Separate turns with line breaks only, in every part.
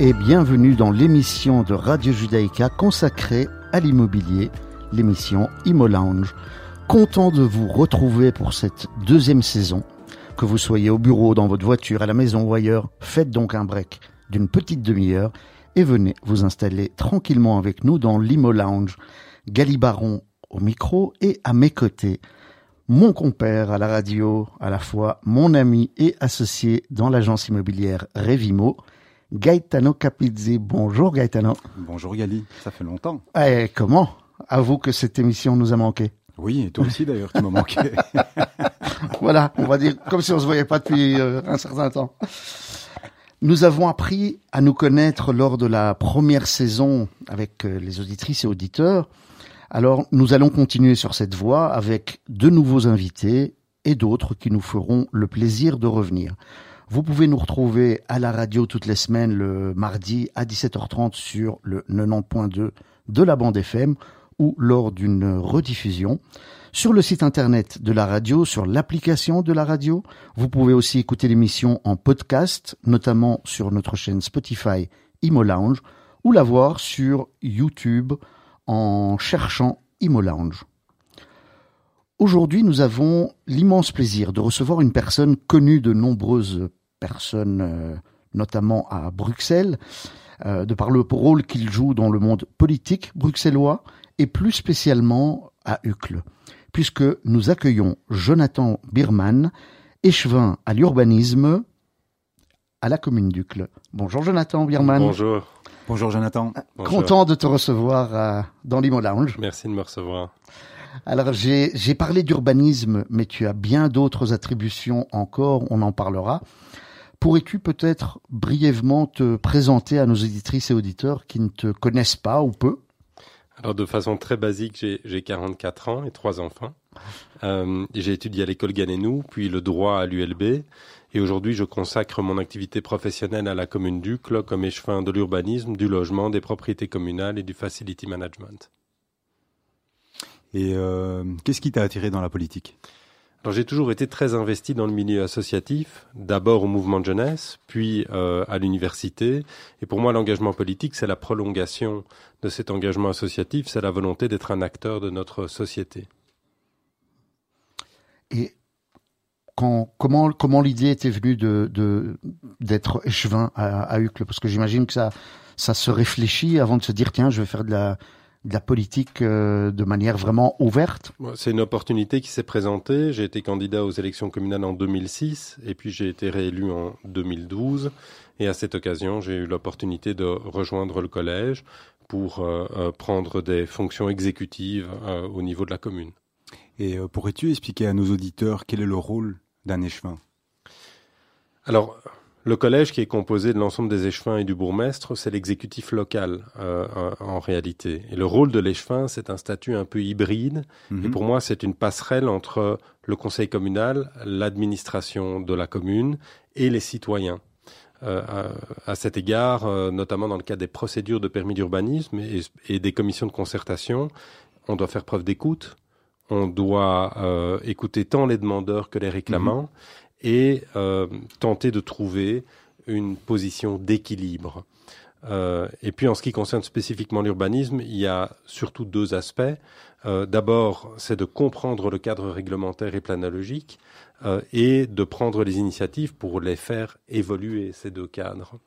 Et bienvenue dans l'émission de Radio Judaïka consacrée à l'immobilier, l'émission Imo Lounge. Content de vous retrouver pour cette deuxième saison. Que vous soyez au bureau, dans votre voiture, à la maison ou ailleurs, faites donc un break d'une petite demi-heure et venez vous installer tranquillement avec nous dans l'Imo Lounge. Galibaron au micro et à mes côtés, mon compère à la radio, à la fois mon ami et associé dans l'agence immobilière Revimo, Gaetano Capizzi. Bonjour Gaetano.
Bonjour Gali, ça fait longtemps.
Eh, comment Avoue que cette émission nous a manqué?
Oui, et toi aussi d'ailleurs, tu m'as manqué.
voilà, on va dire comme si on se voyait pas depuis euh, un certain temps. Nous avons appris à nous connaître lors de la première saison avec euh, les auditrices et auditeurs. Alors, nous allons continuer sur cette voie avec de nouveaux invités et d'autres qui nous feront le plaisir de revenir. Vous pouvez nous retrouver à la radio toutes les semaines le mardi à 17h30 sur le 90.2 de la bande FM ou lors d'une rediffusion. Sur le site internet de la radio, sur l'application de la radio, vous pouvez aussi écouter l'émission en podcast, notamment sur notre chaîne Spotify Imo Lounge, ou la voir sur YouTube en cherchant Imo Lounge. Aujourd'hui, nous avons l'immense plaisir de recevoir une personne connue de nombreuses personne, euh, notamment à Bruxelles, euh, de par le rôle qu'il joue dans le monde politique bruxellois et plus spécialement à Uccle, puisque nous accueillons Jonathan Birman, échevin à l'urbanisme à la commune d'Uccle. Bonjour Jonathan Birman.
Bonjour.
Bonjour Jonathan.
Content de te recevoir euh, dans l'Imo Lounge.
Merci de me recevoir.
Alors j'ai parlé d'urbanisme, mais tu as bien d'autres attributions encore, on en parlera. Pourrais-tu peut-être brièvement te présenter à nos éditrices et auditeurs qui ne te connaissent pas ou peu?
Alors de façon très basique, j'ai 44 ans et trois enfants. Euh, j'ai étudié à l'école Ganenou, puis le droit à l'ULB. Et aujourd'hui, je consacre mon activité professionnelle à la commune d'Ucle comme échevin de l'urbanisme, du logement, des propriétés communales et du facility management.
Et euh, qu'est-ce qui t'a attiré dans la politique?
J'ai toujours été très investi dans le milieu associatif, d'abord au mouvement de jeunesse, puis euh, à l'université. Et pour moi, l'engagement politique, c'est la prolongation de cet engagement associatif, c'est la volonté d'être un acteur de notre société.
Et comment l'idée était venue de, d'être échevin à, à Uccle? Parce que j'imagine que ça, ça se réfléchit avant de se dire, tiens, je vais faire de la, de la politique euh, de manière vraiment ouverte
C'est une opportunité qui s'est présentée. J'ai été candidat aux élections communales en 2006 et puis j'ai été réélu en 2012. Et à cette occasion, j'ai eu l'opportunité de rejoindre le collège pour euh, euh, prendre des fonctions exécutives au niveau de la commune.
Et pourrais-tu expliquer à nos auditeurs quel est le rôle d'un échevin?
Alors, le collège, qui est composé de l'ensemble des échevins et du bourgmestre, c'est l'exécutif local euh, en réalité. Et le rôle de l'échevin, c'est un statut un peu hybride. Mhm. Et pour moi, c'est une passerelle entre le conseil communal, l'administration de la commune et les citoyens. Euh, à, cet égard, euh, notamment dans le cadre des procédures de permis d'urbanisme et, des commissions de concertation, on doit faire preuve d'écoute. On doit écouter tant les demandeurs que les réclamants. Mhm et euh, tenter de trouver une position d'équilibre. Euh, et puis en ce qui concerne spécifiquement l'urbanisme, il y a surtout deux aspects. Euh, D'abord, c'est de comprendre le cadre réglementaire et planologique et de prendre les initiatives pour les faire évoluer, ces deux cadres.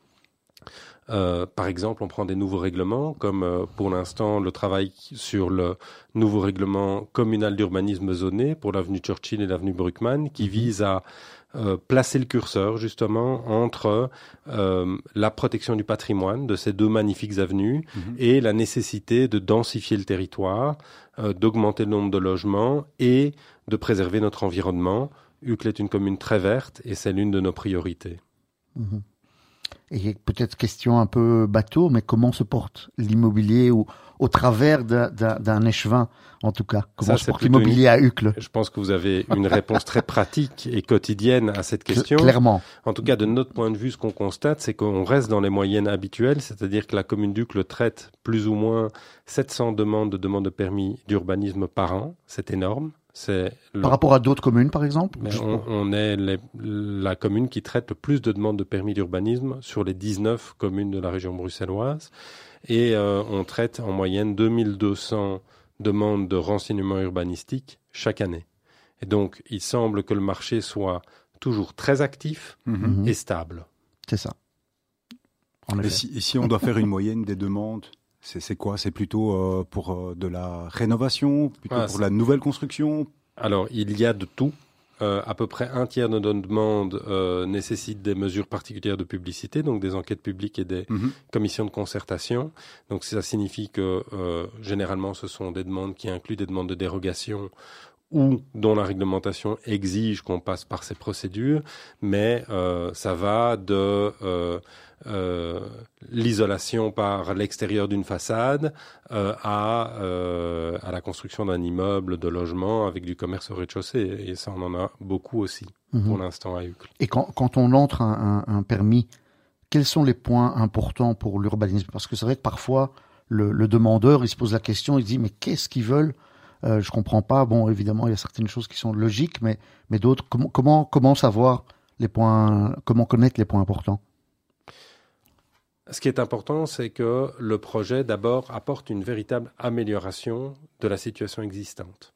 Euh, par exemple, on prend des nouveaux règlements, comme euh, pour l'instant le travail sur le nouveau règlement communal d'urbanisme zoné pour l'avenue Churchill et l'avenue Bruckmann, qui mhm. vise à euh, placer le curseur justement entre la protection du patrimoine de ces deux magnifiques avenues mhm. et la nécessité de densifier le territoire, d'augmenter le nombre de logements et de préserver notre environnement. Uccle est une commune très verte et c'est l'une de nos priorités.
Mhm. Et peut-être question un peu bateau, mais comment se porte l'immobilier au, au travers d'un échevin, en tout cas? Comment se porte l'immobilier à Uccle?
Je pense que vous avez une réponse très pratique et quotidienne à cette question.
Clairement.
En tout cas, de notre point de vue, ce qu'on constate, c'est qu'on reste dans les moyennes habituelles, c'est-à-dire que la commune d'Uccle traite plus ou moins 700 demandes de demandes de permis d'urbanisme par an. C'est énorme. C'est le-
Par rapport à d'autres communes, par exemple
on, on est les- la commune qui traite le plus de demandes de permis d'urbanisme sur les 19 communes de la région bruxelloise. Et euh, on traite en moyenne 2200 demandes de renseignements urbanistiques chaque année. Et donc, il semble que le marché soit toujours très actif
Mhm.
Et stable.
C'est ça.
Si, et si on doit faire une moyenne des demandes, c'est quoi? C'est plutôt euh, pour euh, de la rénovation, plutôt
Ah,
pour la nouvelle construction?
Alors, il y a de tout. Euh, à peu près un tiers de nos demandes euh, nécessitent des mesures particulières de publicité, donc des enquêtes publiques et des
Mhm.
commission de concertation. Donc ça signifie que euh, généralement ce sont des demandes qui incluent des demandes de dérogation ou dont la réglementation exige qu'on passe par ces procédures, mais ça va de euh, l'isolation par l'extérieur d'une façade euh, à, euh, à la construction d'un immeuble de logement avec du commerce au rez-de-chaussée. Et ça, on en a beaucoup aussi
Mhm.
pour l'instant à Uccle.
Et quand, quand on entre un, un- un permis, quels sont les points importants pour l'urbanisme? Parce que c'est vrai que parfois, le, le demandeur, il se pose la question, il se dit, mais qu'est-ce qu'ils veulent? Euh, Je comprends pas. Bon, évidemment, il y a certaines choses qui sont logiques, mais, mais d'autres, comment, comment, comment savoir les points, comment connaître les points importants?
Ce qui est important, c'est que le projet, d'abord, apporte une véritable amélioration de la situation existante.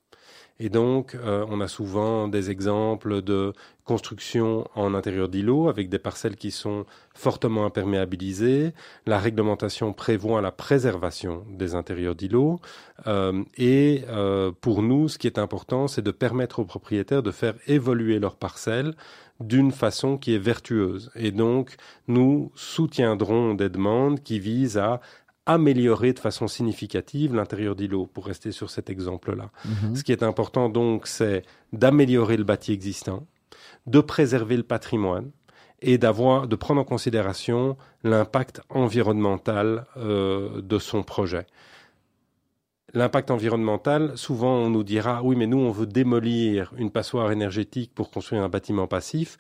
Et donc, euh, on a souvent des exemples de construction en intérieur d'îlots avec des parcelles qui sont fortement imperméabilisées. La réglementation prévoit la préservation des intérieurs d'îlots. Euh, et euh, pour nous, ce qui est important, c'est de permettre aux propriétaires de faire évoluer leurs parcelles d'une façon qui est vertueuse. Et donc, nous soutiendrons des demandes qui visent à améliorer de façon significative l'intérieur d'îlots, pour rester sur cet exemple-là.
Mhm.
Ce qui est important donc, c'est d'améliorer le bâti existant, de préserver le patrimoine et d'avoir, de prendre en considération l'impact environnemental euh, de son projet. L'impact environnemental, souvent on nous dira oui, mais nous on veut démolir une passoire énergétique pour construire un bâtiment passif.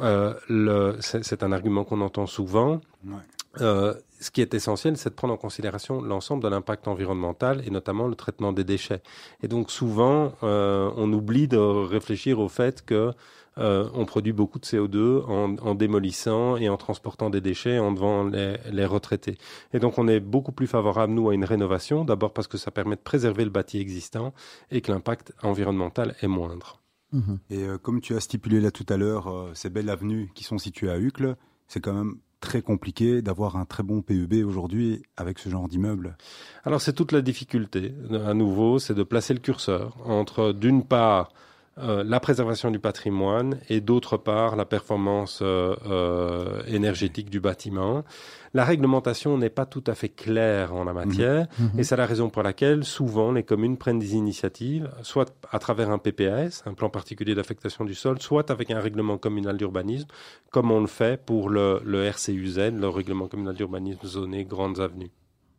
Euh, c'est c'est un argument qu'on entend souvent.
Ouais.
Euh, ce qui est essentiel, c'est de prendre en considération l'ensemble de l'impact environnemental et notamment le traitement des déchets. Et donc souvent, euh, on oublie de réfléchir au fait que euh, on produit beaucoup de CO2 en, en démolissant et en transportant des déchets, en devant les, les retraités. Et donc on est beaucoup plus favorable, nous, à une rénovation, d'abord parce que ça permet de préserver le bâti existant et que l'impact environnemental est moindre.
Mhm.
Et euh, comme tu as stipulé là tout à l'heure, euh, ces belles avenues qui sont situées à Uccle, c'est quand même très compliqué d'avoir un très bon PEB aujourd'hui avec ce genre d'immeuble.
Alors c'est toute la difficulté, à nouveau, c'est de placer le curseur entre, d'une part, euh, la préservation du patrimoine et d'autre part la performance euh, euh, énergétique du bâtiment. La réglementation n'est pas tout à fait claire en la matière
Mhm.
et c'est la raison pour laquelle souvent les communes prennent des initiatives, soit à travers un PPAS, un plan particulier d'affectation du sol, soit avec un règlement communal d'urbanisme, comme on le fait pour le, le RCUZ, le règlement communal d'urbanisme zoné Grandes Avenues.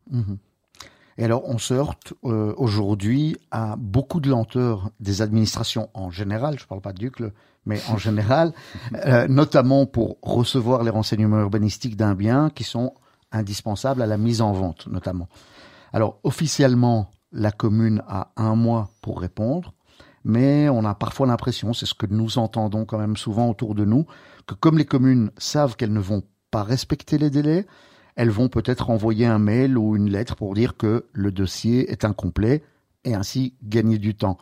Mhm. Et alors, on se heurte euh, aujourd'hui à beaucoup de lenteur des administrations en général, je ne parle pas d'Ucle, mais en général, euh, notamment pour recevoir les renseignements urbanistiques d'un bien qui sont indispensables à la mise en vente, notamment. Alors, officiellement, la commune a un mois pour répondre, mais on a parfois l'impression, c'est ce que nous entendons quand même souvent autour de nous, que comme les communes savent qu'elles ne vont pas respecter les délais, elles vont peut-être envoyer un mail ou une lettre pour dire que le dossier est incomplet et ainsi gagner du temps.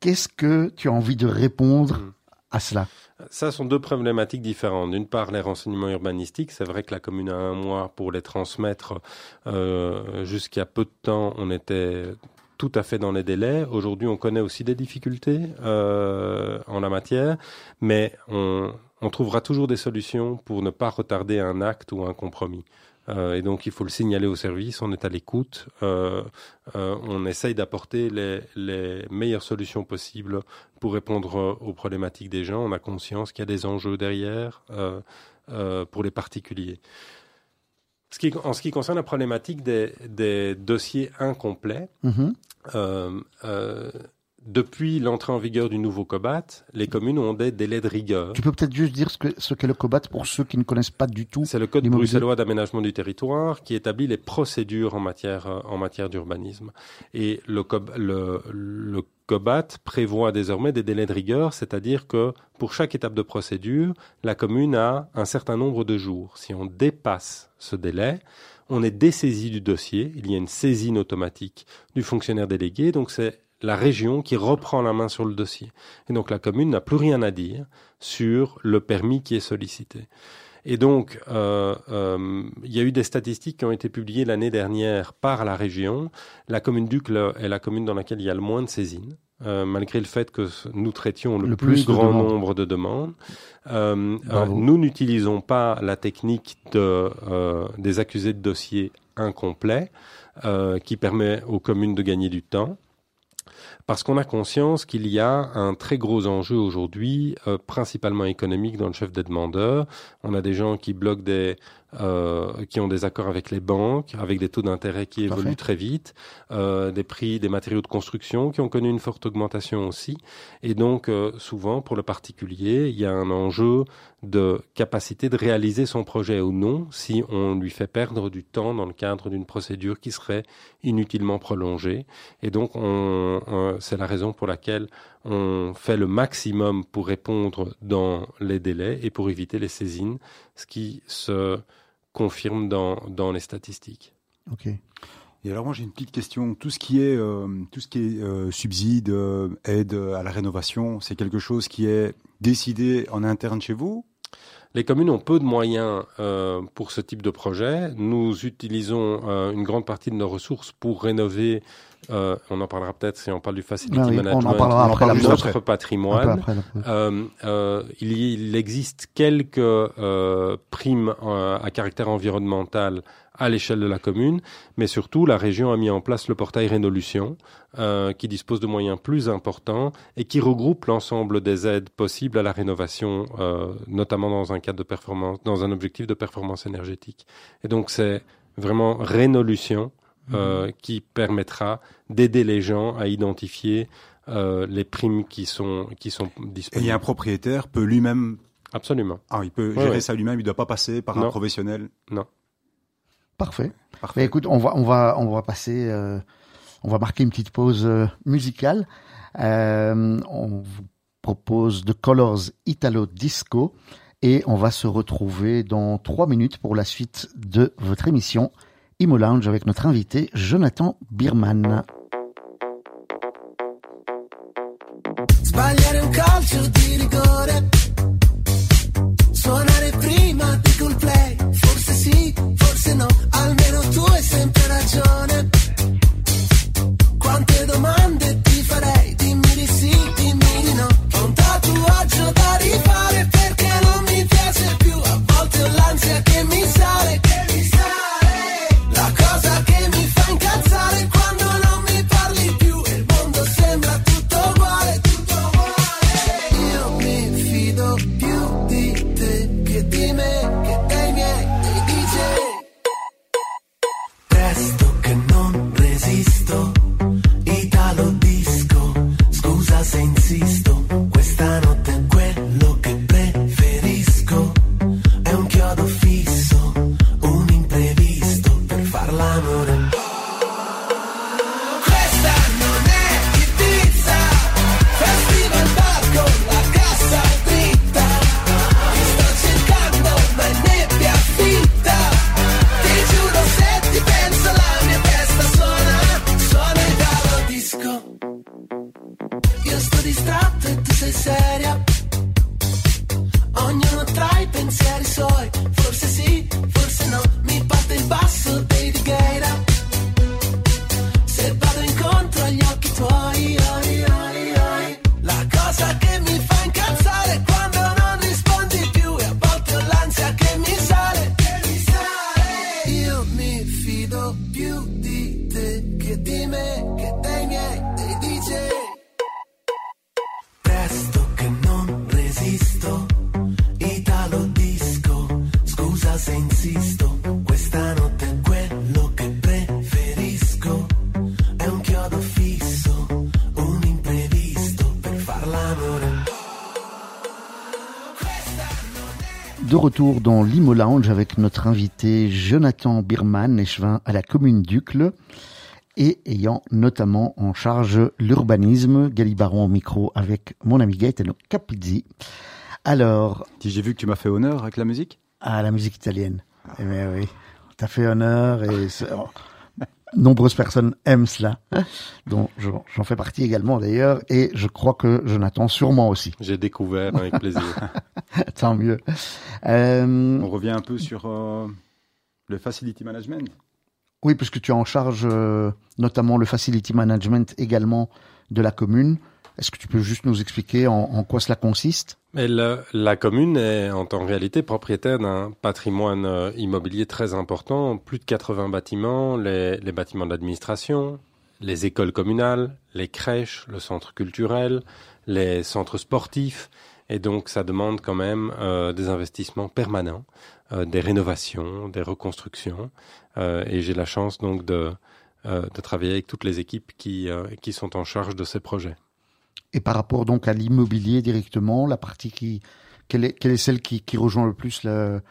Qu'est-ce que tu as envie de répondre
Mhm.
à cela?
Ça sont deux problématiques différentes. D'une part, les renseignements urbanistiques. C'est vrai que la commune a un mois pour les transmettre. Euh, Jusqu'à peu de temps, on était tout à fait dans les délais. Aujourd'hui, on connaît aussi des difficultés euh, en la matière, mais on, on trouvera toujours des solutions pour ne pas retarder un acte ou un compromis. Euh, et donc, il faut le signaler au service, on est à l'écoute, euh, euh, on essaye d'apporter les, les meilleures solutions possibles pour répondre aux problématiques des gens. On a conscience qu'il y a des enjeux derrière pour les particuliers. Ce qui, en ce qui concerne la problématique des, des dossiers incomplets,
Mhm.
Depuis l'entrée en vigueur du nouveau COBAT, les communes ont des délais de rigueur.
Tu peux peut-être juste dire ce qu'est ce le COBAT pour ceux qui ne connaissent pas du tout.
C'est le Code bruxellois d'aménagement du territoire qui établit les procédures en matière, en matière d'urbanisme. Et le, le COBAT prévoit désormais des délais de rigueur, c'est-à-dire que pour chaque étape de procédure, la commune a un certain nombre de jours. Si on dépasse ce délai, on est dessaisi du dossier, il y a une saisine automatique du fonctionnaire délégué, donc c'est la région qui reprend la main sur le dossier. Et donc la commune n'a plus rien à dire sur le permis qui est sollicité. Et donc, euh, euh, il y a eu des statistiques qui ont été publiées l'année dernière par la région. La commune d'Ucle est la commune dans laquelle il y a le moins de saisines, euh, malgré le fait que nous traitions le,
Le
plus, grand nombre de demandes. Euh, euh, nous n'utilisons pas la technique de, des accusés de dossiers incomplets, qui permet aux communes de gagner du temps. Parce qu'on a conscience qu'il y a un très gros enjeu aujourd'hui, euh, principalement économique, dans le chef des demandeurs. On a des gens qui bloquent des, euh, qui ont des accords avec les banques, avec des taux d'intérêt qui évoluent très vite, euh, des prix des matériaux de construction qui ont connu une forte augmentation aussi. Et donc, euh, souvent, pour le particulier, il y a un enjeu de capacité de réaliser son projet ou non si on lui fait perdre du temps dans le cadre d'une procédure qui serait inutilement prolongée. Et donc, on, on- c'est la raison pour laquelle on fait le maximum pour répondre dans les délais et pour éviter les saisines, ce qui se confirme dans, dans les statistiques.
Ok.
Et alors moi j'ai une petite question. Tout ce qui est euh, tout ce qui est euh, subside, euh, aide à la rénovation, c'est quelque chose qui est décidé en interne chez vous
Les communes ont peu de moyens euh, pour ce type de projet. Nous utilisons euh, une grande partie de nos ressources pour rénover. euh, on en parlera peut-être si on parle du facility
Ah oui, on en
management.
parlera après
notre
après.
patrimoine.
Après,
il, y- il existe quelques euh, primes euh, à caractère environnemental à l'échelle de la commune, mais surtout la région a mis en place le portail Rénolution, euh, qui dispose de moyens plus importants et qui regroupe l'ensemble des aides possibles à la rénovation, euh, notamment dans un cadre de performance, dans un objectif de performance énergétique. Et donc c'est vraiment Rénolution euh, qui permettra d'aider les gens à identifier les primes qui sont qui sont
Et
disponibles.
un propriétaire peut lui-même,
Absolument.
ah, il peut gérer
ouais.
ça lui-même. Il ne doit pas passer par un
Non.
Parfait.
Parfait.
Mais écoute, on va, on va, on va passer, euh, on va marquer une petite pause euh, musicale. Euh, on vous propose The Colors Italo Disco et on va se retrouver dans trois minutes pour la suite de votre émission Imo Lounge avec notre invité Jonathan Birman.
Sbagliare un calcio di rigore.
De retour dans l'Imo Lounge avec notre invité Jonathan Birman, échevin à la commune d'Ucle et ayant notamment en charge l'urbanisme. Galibaron au micro avec mon ami Gaetano Capizzi. Alors,
J'ai vu que tu m'as fait honneur avec la musique.
à la musique italienne. Eh bien oui, t'as fait honneur et nombreuses personnes aiment cela, dont j'en j'en fais partie également d'ailleurs, et je crois que Jonathan sûrement aussi.
J'ai découvert avec plaisir.
Tant mieux. Euh,
On revient un peu sur euh, le facility management.
oui, puisque tu es en charge euh, notamment le facility management également de la commune. Est-ce que tu peux juste nous expliquer en, quoi cela consiste?
La commune est en, en réalité propriétaire d'un patrimoine euh, immobilier très important, plus de 80 bâtiments, les, bâtiments de l'administration, les écoles communales, les crèches, le centre culturel, les centres sportifs. Et donc ça demande quand même euh, des investissements permanents, euh, des rénovations, des reconstructions. Et j'ai la chance donc de, travailler avec toutes les équipes qui, qui sont en charge de ces projets.
Et par rapport donc à l'immobilier directement, la partie qui, quelle est, celle qui, qui rejoint le plus, le,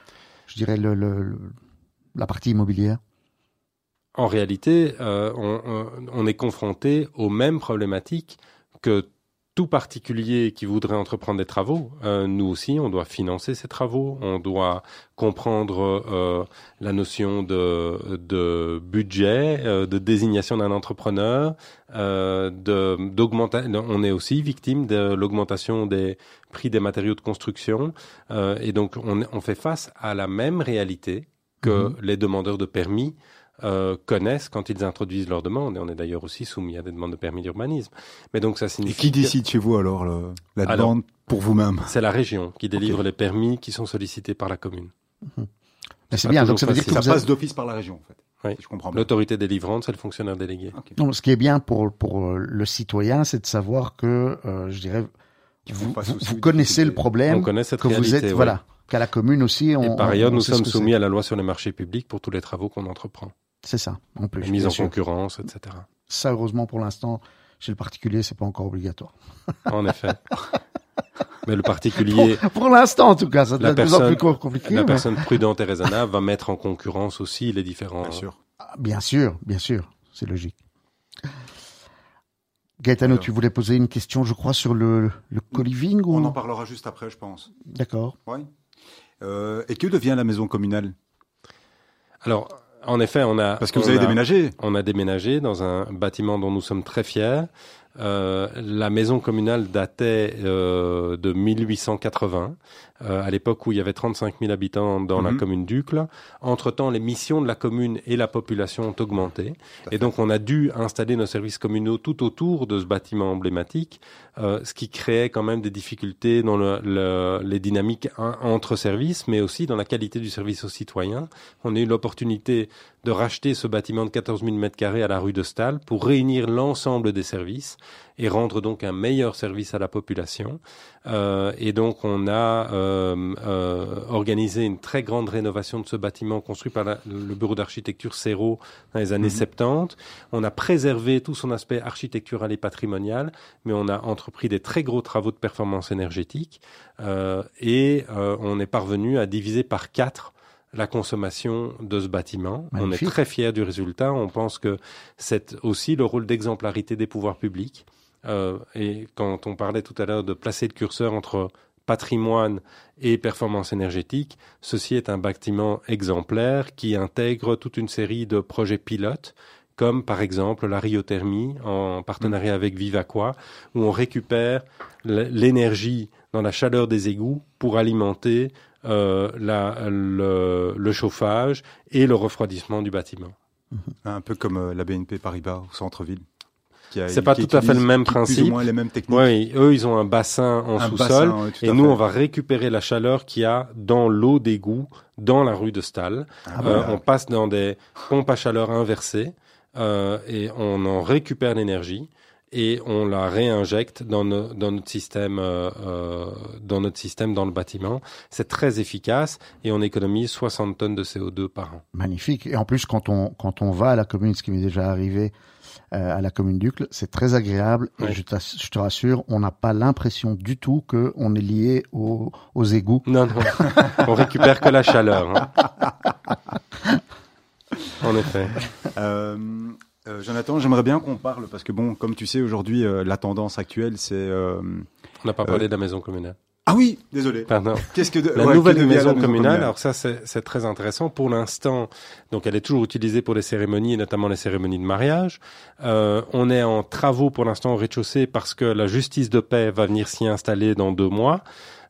je dirais, le, la partie immobilière?
En réalité, euh, on- on est confronté aux mêmes problématiques que tout particulier qui voudrait entreprendre des travaux. Euh, nous aussi, on doit financer ces travaux, on doit comprendre euh, la notion de, de budget, euh, de désignation d'un entrepreneur, euh, de, d'augmenta- on est aussi victime de l'augmentation des prix des matériaux de construction, et donc on, on fait face à la même réalité que
Mhm.
les demandeurs de permis euh, connaissent quand ils introduisent leurs demandes. Et on est d'ailleurs aussi soumis à des demandes de permis d'urbanisme. Mais donc ça
Et
signifie
qui
que
décide chez vous alors le- la
Alors-
demande pour vous-même?
c'est la région qui délivre les permis qui sont sollicités par la commune.
Mais c'est bien, donc ça veut dire que
Ça
avez-
passe d'office par la région en fait.
Oui.
Si je comprends.
L'autorité délivrante, c'est le fonctionnaire délégué.
Non, ce qui est bien pour, pour le citoyen, c'est de savoir que, euh, je dirais, vous, vous- connaissez le.
On
problème,
connaît cette
que vous êtes,
ouais.
voilà, qu'à la commune aussi, on,
Et par ailleurs,
on
nous sommes soumis à la loi sur les marchés publics pour tous les travaux qu'on entreprend.
C'est ça, en plus.
La mise en
sûr.
concurrence, etc.
Ça, heureusement, pour l'instant, chez le particulier, c'est pas encore obligatoire.
En effet. Mais le particulier,
Pour l'instant, en tout cas, ça
La
devient de plus en plus
personne-
compliqué.
la
mais-
personne prudente et raisonnable va mettre en concurrence aussi les différents.
Bien sûr.
Ah, Bien sûr, bien sûr, c'est logique. Gaetano,
Alors.
tu voulais poser une question, je crois, sur le, le co-living ou
On en parlera juste après, je pense.
D'accord.
Oui. Euh, et que devient la maison communale?
Alors, en effet, on a.
Parce que vous
on
avez
a-
déménagé.
On a déménagé dans un bâtiment dont nous sommes très fiers. Euh, la maison communale datait euh, de 1880, euh, à l'époque où il y avait 35 000 habitants dans la
Mhm.
commune d'Ucle. Entre-temps, les missions de la commune et la population ont augmenté. Et donc, on a dû installer nos services communaux tout autour de ce bâtiment emblématique, euh, ce qui créait quand même des difficultés dans le, le- les dynamiques entre services, mais aussi dans la qualité du service aux citoyens. On a eu l'opportunité de racheter ce bâtiment de 14 000 mètres carrés à la rue de Stahl pour réunir l'ensemble des services et rendre donc un meilleur service à la population. Euh, et donc, on a euh, euh, organisé une très grande rénovation de ce bâtiment construit par la- le bureau d'architecture Céro dans les années
Mhm.
70. On a préservé tout son aspect architectural et patrimonial, mais on a entrepris des très gros travaux de performance énergétique euh, et euh, on est parvenu à diviser par quatre la consommation de ce bâtiment. On est très fiers du résultat. On pense que c'est aussi le rôle d'exemplarité des pouvoirs publics. Euh, et quand on parlait tout à l'heure de placer le curseur entre patrimoine et performance énergétique, ceci est un bâtiment exemplaire qui intègre toute une série de projets pilotes comme par exemple la ryothermie en partenariat avec Vivaqua, où on récupère l'énergie dans la chaleur des égouts pour alimenter euh, le chauffage et le refroidissement du bâtiment.
Un peu comme euh, la BNP Paribas au centre-ville. Qui a-
C'est pas tout à fait le même
Plus
principe.
ou moins les mêmes techniques.
Oui, eux, ils ont un bassin en sous-sol.
ouais,
Et nous,
fait.
on va récupérer la chaleur qu'il y a dans l'eau d'égout dans la rue de Stahl.
Ah,
Euh,
voilà.
on passe dans des pompes à chaleur inversées euh, et on en récupère l'énergie et on la réinjecte dans, no- dans notre système, euh, euh, dans notre système dans le bâtiment. C'est très efficace et on économise 60 tonnes de CO2 par an.
Magnifique. Et en plus, quand on, quand on va à la commune, ce qui m'est déjà arrivé euh, à la commune d'Ucle. C'est très agréable et
Ouais.
je, te rassure, on n'a pas l'impression du tout que on est lié aux, aux égouts.
Non, non. On récupère que la chaleur. hein. En effet.
Euh, euh, Jonathan, j'aimerais bien qu'on parle parce que bon, comme tu sais, aujourd'hui, euh, la tendance actuelle, c'est. euh,
On n'a pas parlé de la maison communale.
Ah oui, désolé.
Pardon.
Qu'est-ce que de-
La
ouais,
nouvelle
que
maison
la
communale, alors ça c'est c'est très intéressant. Pour l'instant, donc elle est toujours utilisée pour les cérémonies, et notamment les cérémonies de mariage. Euh, on est en travaux pour l'instant au rez-de-chaussée parce que la justice de paix va venir s'y installer dans deux mois.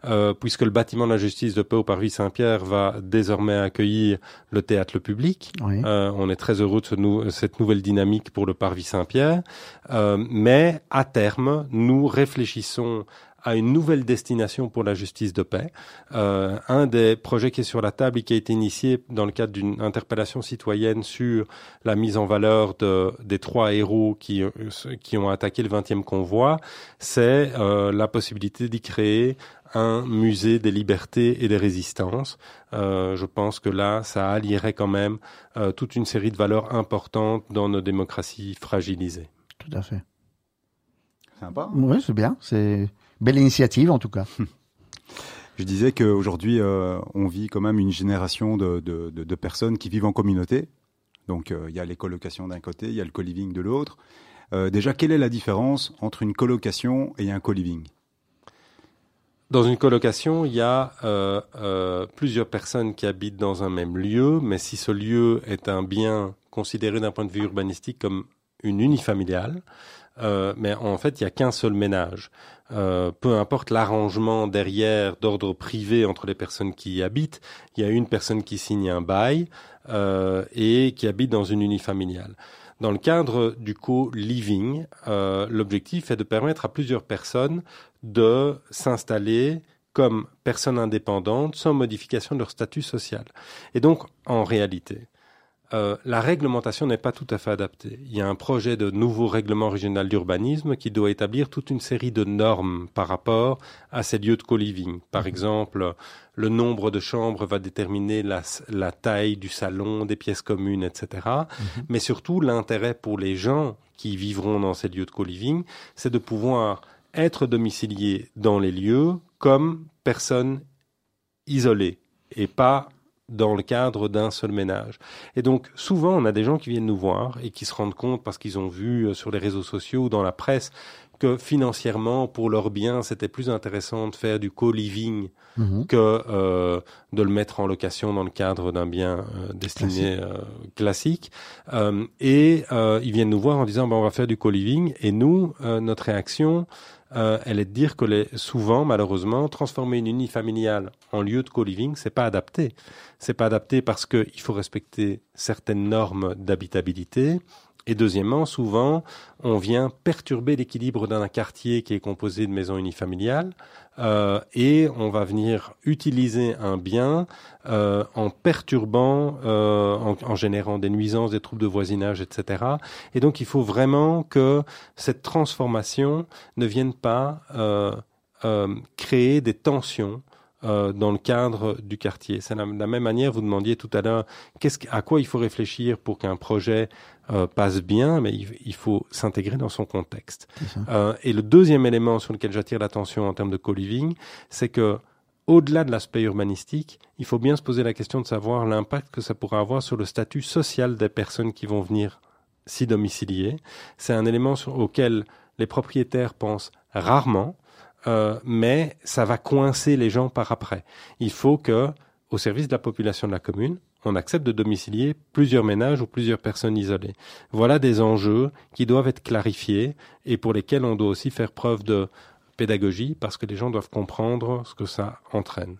euh, puisque le bâtiment de la justice de paix au Parvis Saint-Pierre va désormais accueillir le théâtre Le Public.
Oui.
Euh, on est très heureux de ce nou- cette nouvelle dynamique pour le Parvis Saint-Pierre. Euh, mais à terme, nous réfléchissons à une nouvelle destination pour la justice de paix. Euh, un des projets qui est sur la table et qui a été initié dans le cadre d'une interpellation citoyenne sur la mise en valeur de, des trois héros qui, euh, qui ont attaqué le 20e convoi, c'est euh, la possibilité d'y créer un musée des libertés et des résistances. Euh, je pense que là, ça allierait quand même euh, toute une série de valeurs importantes dans nos démocraties fragilisées.
Tout à fait.
Sympa.
Oui, c'est bien. C'est belle initiative en tout cas.
Je disais qu'aujourd'hui, euh, on vit quand même une génération de, de, de, de personnes qui vivent en communauté. Donc, euh, il y a les colocations d'un côté, il y a le co-living de l'autre. Euh, déjà, quelle est la différence entre une colocation et un co-living?
Dans une colocation, il y a euh, euh, plusieurs personnes qui habitent dans un même lieu, mais si ce lieu est un bien considéré d'un point de vue urbanistique comme une unifamiliale, euh, mais en fait, il n'y a qu'un seul ménage. Euh, peu importe l'arrangement derrière d'ordre privé entre les personnes qui y habitent, il y a une personne qui signe un bail euh, et qui habite dans une unifamiliale. Dans le cadre du co-living, euh, l'objectif est de permettre à plusieurs personnes de s'installer comme personnes indépendantes sans modification de leur statut social. Et donc, en réalité, euh, la réglementation n'est pas tout à fait adaptée. Il y a un projet de nouveau règlement régional d'urbanisme qui doit établir toute une série de normes par rapport à ces lieux de co-living. Par exemple, le nombre de chambres va déterminer la, la taille du salon, des pièces communes, etc. Mais surtout, l'intérêt pour les gens qui vivront dans ces lieux de co-living, c'est de pouvoir être domiciliés dans les lieux comme personnes isolées et pas dans le cadre d'un seul ménage. Et donc, souvent, on a des gens qui viennent nous voir et qui se rendent compte, parce qu'ils ont vu euh, sur les réseaux sociaux ou dans la presse, que financièrement, pour leurs biens, c'était plus intéressant de faire du co-living
Mhm.
que euh, de le mettre en location dans le cadre d'un bien euh, destiné euh, classique. Euh, et euh, ils viennent nous voir en disant, ben, on va faire du co-living. Et nous, euh, notre réaction, euh, elle est de dire que les, souvent, malheureusement, transformer une unifamiliale en lieu de co-living, c'est pas adapté. C'est pas adapté parce qu'il faut respecter certaines normes d'habitabilité. Et deuxièmement, souvent, on vient perturber l'équilibre d'un quartier qui est composé de maisons unifamiliales euh, et on va venir utiliser un bien euh, en perturbant, euh, en, générant des nuisances, des troubles de voisinage, etc. Et donc, il faut vraiment que cette transformation ne vienne pas euh, euh, créer des tensions euh, dans le cadre du quartier. C'est la, la même manière, vous demandiez tout à l'heure, que- à quoi il faut réfléchir pour qu'un projet euh, passe bien, mais il, il faut s'intégrer dans son contexte. Euh, et le deuxième élément sur lequel j'attire l'attention en termes de co-living, c'est que au-delà de l'aspect urbanistique, il faut bien se poser la question de savoir l'impact que ça pourra avoir sur le statut social des personnes qui vont venir s'y domicilier. C'est un élément sur- auquel les propriétaires pensent rarement, euh, mais ça va coincer les gens par après. Il faut que, au service de la population de la commune, on accepte de domicilier plusieurs ménages ou plusieurs personnes isolées. Voilà des enjeux qui doivent être clarifiés et pour lesquels on doit aussi faire preuve de pédagogie parce que les gens doivent comprendre ce que ça entraîne.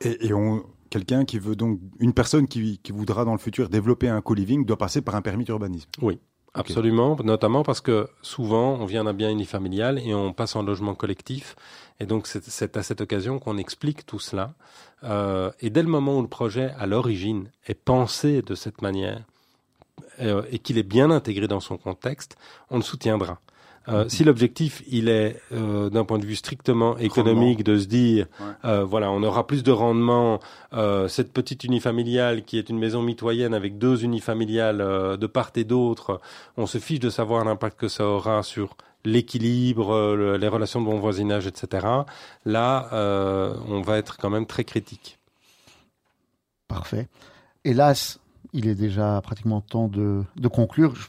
Et, et on, quelqu'un qui veut donc, une personne qui, qui voudra dans le futur développer un co-living doit passer par un permis d'urbanisme.
Oui, absolument, notamment parce que souvent on vient d'un bien unifamilial et on passe en logement collectif. Et donc c'est- à cette occasion qu'on explique tout cela. Euh, et dès le moment où le projet à l'origine est pensé de cette manière euh, et qu'il est bien intégré dans son contexte, on le soutiendra. Euh, si l'objectif il est euh, d'un point de vue strictement économique de se dire
Ouais.
euh, voilà on aura plus de rendement euh, cette petite unifamiliale qui est une maison mitoyenne avec deux unifamiliales euh, de part et d'autre on se fiche de savoir l'impact que ça aura sur l'équilibre le- les relations de bon voisinage etc là euh, on va être quand même très critique
Parfait. Hélas, il est déjà pratiquement temps de, de conclure. Je,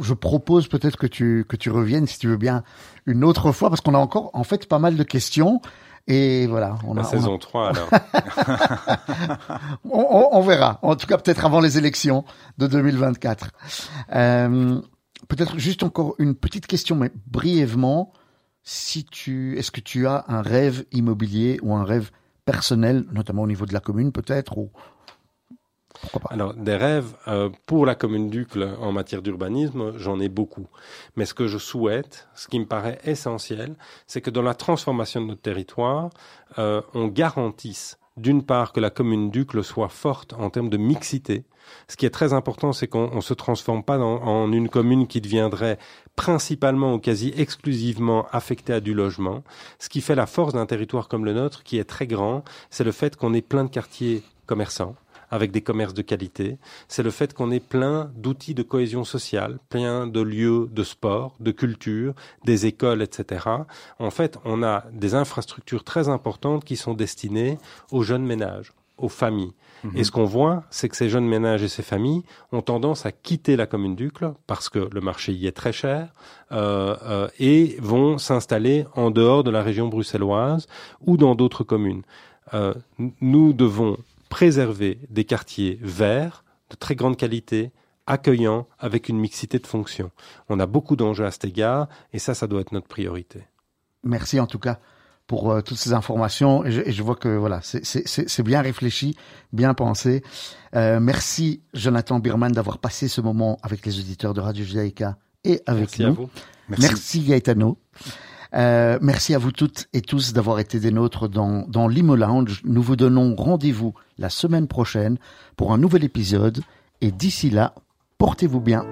je propose peut-être que tu, que tu reviennes, si tu veux bien, une autre fois, parce qu'on a encore, en fait, pas mal de questions. Et voilà, on,
la
a, on,
saison 3 alors
on- on- on verra. En tout cas, peut-être avant les élections de 2024. Euh, peut-être juste encore une petite question, mais brièvement. Si tu, est-ce que tu as un rêve immobilier ou un rêve personnel, notamment au niveau de la commune, peut-être, ou
Alors, des rêves euh, pour la commune d'Ucle en matière d'urbanisme, j'en ai beaucoup. Mais ce que je souhaite, ce qui me paraît essentiel, c'est que dans la transformation de notre territoire, euh, on garantisse d'une part que la commune d'Ucle soit forte en termes de mixité. Ce qui est très important, c'est qu'on ne se transforme pas en une commune qui deviendrait principalement ou quasi exclusivement affectée à du logement. Ce qui fait la force d'un territoire comme le nôtre, qui est très grand, c'est le fait qu'on ait plein de quartiers commerçants avec des commerces de qualité, c'est le fait qu'on ait plein d'outils de cohésion sociale, plein de lieux de sport, de culture, des écoles, etc. En fait, on a des infrastructures très importantes qui sont destinées aux jeunes ménages, aux familles. Et ce qu'on voit, c'est que ces jeunes ménages et ces familles ont tendance à quitter la commune d'Ucle parce que le marché y est très cher euh, euh, et vont s'installer en dehors de la région bruxelloise ou dans d'autres communes. Euh, nous devons préserver des quartiers verts, de très grande qualité, accueillants, avec une mixité de fonctions. On a beaucoup d'enjeux à cet égard, et ça, ça doit être notre priorité.
Merci en tout cas pour euh, toutes ces informations. Et je, et je vois que voilà, c'est- c'est c'est- c'est bien réfléchi, bien pensé. Euh, merci Jonathan Birman d'avoir passé ce moment avec les auditeurs de Radio Judaïka et avec
Merci
nous.
à vous.
Merci.
Merci Gaetano. Euh, merci à vous toutes et tous d'avoir été des nôtres dans, dans l'Imo Lounge. Nous vous donnons rendez-vous la semaine prochaine pour un nouvel épisode. Et d'ici là, portez-vous bien.